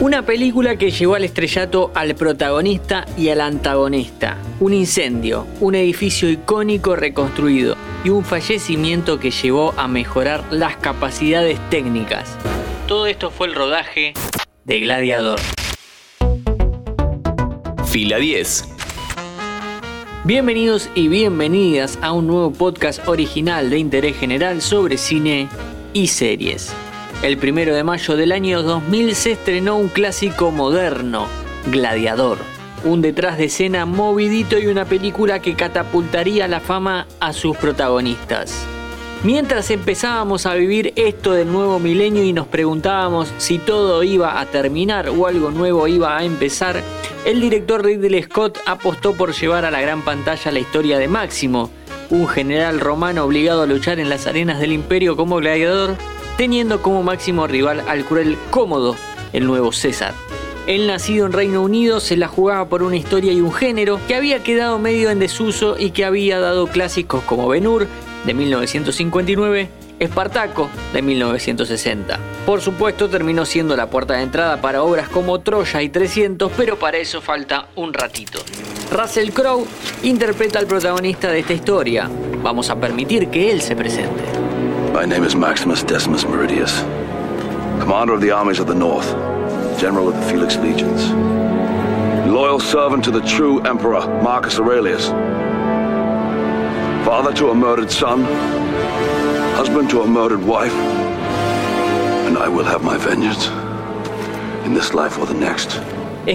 Una película que llevó al estrellato al protagonista y al antagonista. Un incendio, un edificio icónico reconstruido y un fallecimiento que llevó a mejorar las capacidades técnicas. Todo esto fue el rodaje de Gladiador. Fila 10. Bienvenidos y bienvenidas a un nuevo podcast original de interés general sobre cine y series. El primero de mayo del año 2000 se estrenó un clásico moderno, Gladiador. Un detrás de escena movidito y una película que catapultaría la fama a sus protagonistas. Mientras empezábamos a vivir esto del nuevo milenio y nos preguntábamos si todo iba a terminar o algo nuevo iba a empezar, el director Ridley Scott apostó por llevar a la gran pantalla la historia de Máximo, un general romano obligado a luchar en las arenas del imperio como gladiador, teniendo como máximo rival al cruel Cómodo, el nuevo César. El nacido en Reino Unido se la jugaba por una historia y un género que había quedado medio en desuso y que había dado clásicos como Ben Hur de 1959, Espartaco de 1960. Por supuesto terminó siendo la puerta de entrada para obras como Troya y 300, pero para eso falta un ratito. Russell Crowe interpreta al protagonista de esta historia. Vamos a permitir que él se presente. My name is Maximus Decimus Meridius, commander of the armies of the north, general of the Felix legions, loyal servant to the true emperor Marcus Aurelius, father to a murdered son, husband to a murdered wife, and I will have my vengeance in this life or the next.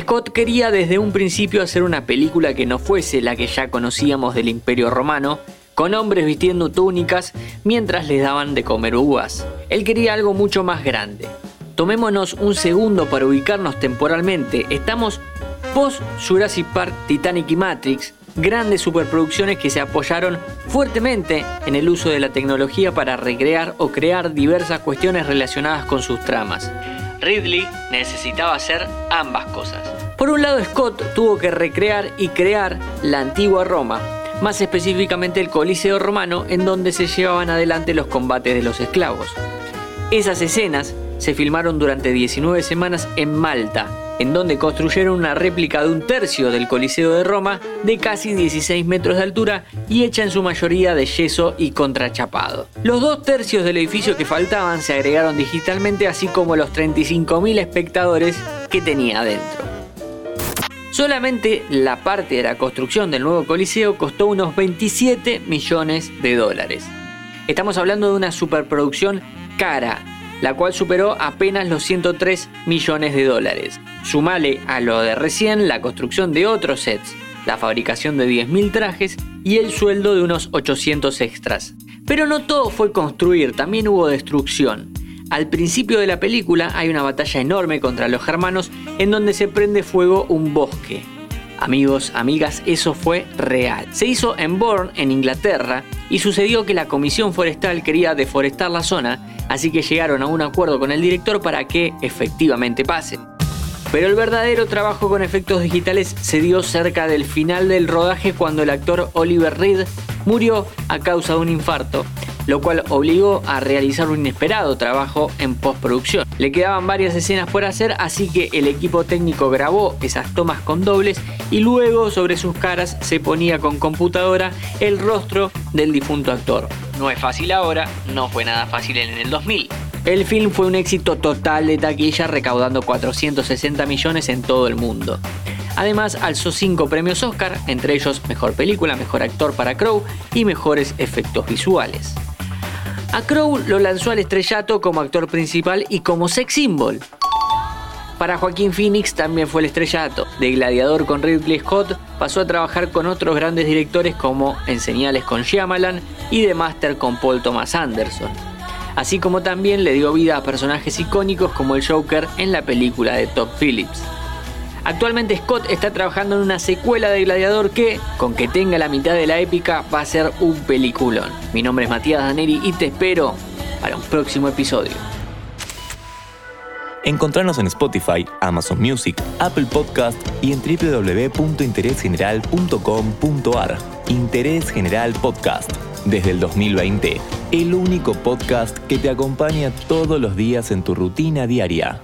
Scott quería desde un principio hacer una película que no fuese la que ya conocíamos del Imperio Romano, con hombres vistiendo túnicas mientras les daban de comer uvas. Él quería algo mucho más grande. Tomémonos un segundo para ubicarnos temporalmente. Estamos post Jurassic Park, Titanic y Matrix, grandes superproducciones que se apoyaron fuertemente en el uso de la tecnología para recrear o crear diversas cuestiones relacionadas con sus tramas. Ridley necesitaba hacer ambas cosas. Por un lado, Scott tuvo que recrear y crear la antigua Roma, más específicamente el Coliseo romano en donde se llevaban adelante los combates de los esclavos. Esas escenas se filmaron durante 19 semanas en Malta, en donde construyeron una réplica de un tercio del Coliseo de Roma de casi 16 metros de altura y hecha en su mayoría de yeso y contrachapado. Los dos tercios del edificio que faltaban se agregaron digitalmente así como los 35.000 espectadores que tenía adentro. Solamente la parte de la construcción del nuevo Coliseo costó unos 27 millones de dólares. Estamos hablando de una superproducción cara, la cual superó apenas los 103 millones de dólares. Sumale a lo de recién la construcción de otros sets, la fabricación de 10.000 trajes y el sueldo de unos 800 extras. Pero no todo fue construir, también hubo destrucción. Al principio de la película hay una batalla enorme contra los germanos en donde se prende fuego un bosque. Amigos, amigas, eso fue real. Se hizo en Bourne, en Inglaterra, y sucedió que la Comisión Forestal quería deforestar la zona, así que llegaron a un acuerdo con el director para que efectivamente pase. Pero el verdadero trabajo con efectos digitales se dio cerca del final del rodaje cuando el actor Oliver Reed murió a causa de un infarto, lo cual obligó a realizar un inesperado trabajo en postproducción. Le quedaban varias escenas por hacer, así que el equipo técnico grabó esas tomas con dobles y luego sobre sus caras se ponía con computadora el rostro del difunto actor. No es fácil ahora, no fue nada fácil en el 2000. El film fue un éxito total de taquilla recaudando 460 millones en todo el mundo. Además, alzó 5 premios Oscar, entre ellos Mejor Película, Mejor Actor para Crow y Mejores Efectos Visuales. A Crow lo lanzó al estrellato como actor principal y como sex symbol. Para Joaquín Phoenix también fue el estrellato. De Gladiador con Ridley Scott pasó a trabajar con otros grandes directores como En Señales con Shyamalan y The Master con Paul Thomas Anderson así como también le dio vida a personajes icónicos como el Joker en la película de Top Phillips. Actualmente Scott está trabajando en una secuela de Gladiador que, con que tenga la mitad de la épica, va a ser un peliculón. Mi nombre es Matías Daneri y te espero para un próximo episodio. Encontrarnos en Spotify, Amazon Music, Apple Podcast y en www.interesgeneral.com.ar. Interés General Podcast desde el 2020, el único podcast que te acompaña todos los días en tu rutina diaria.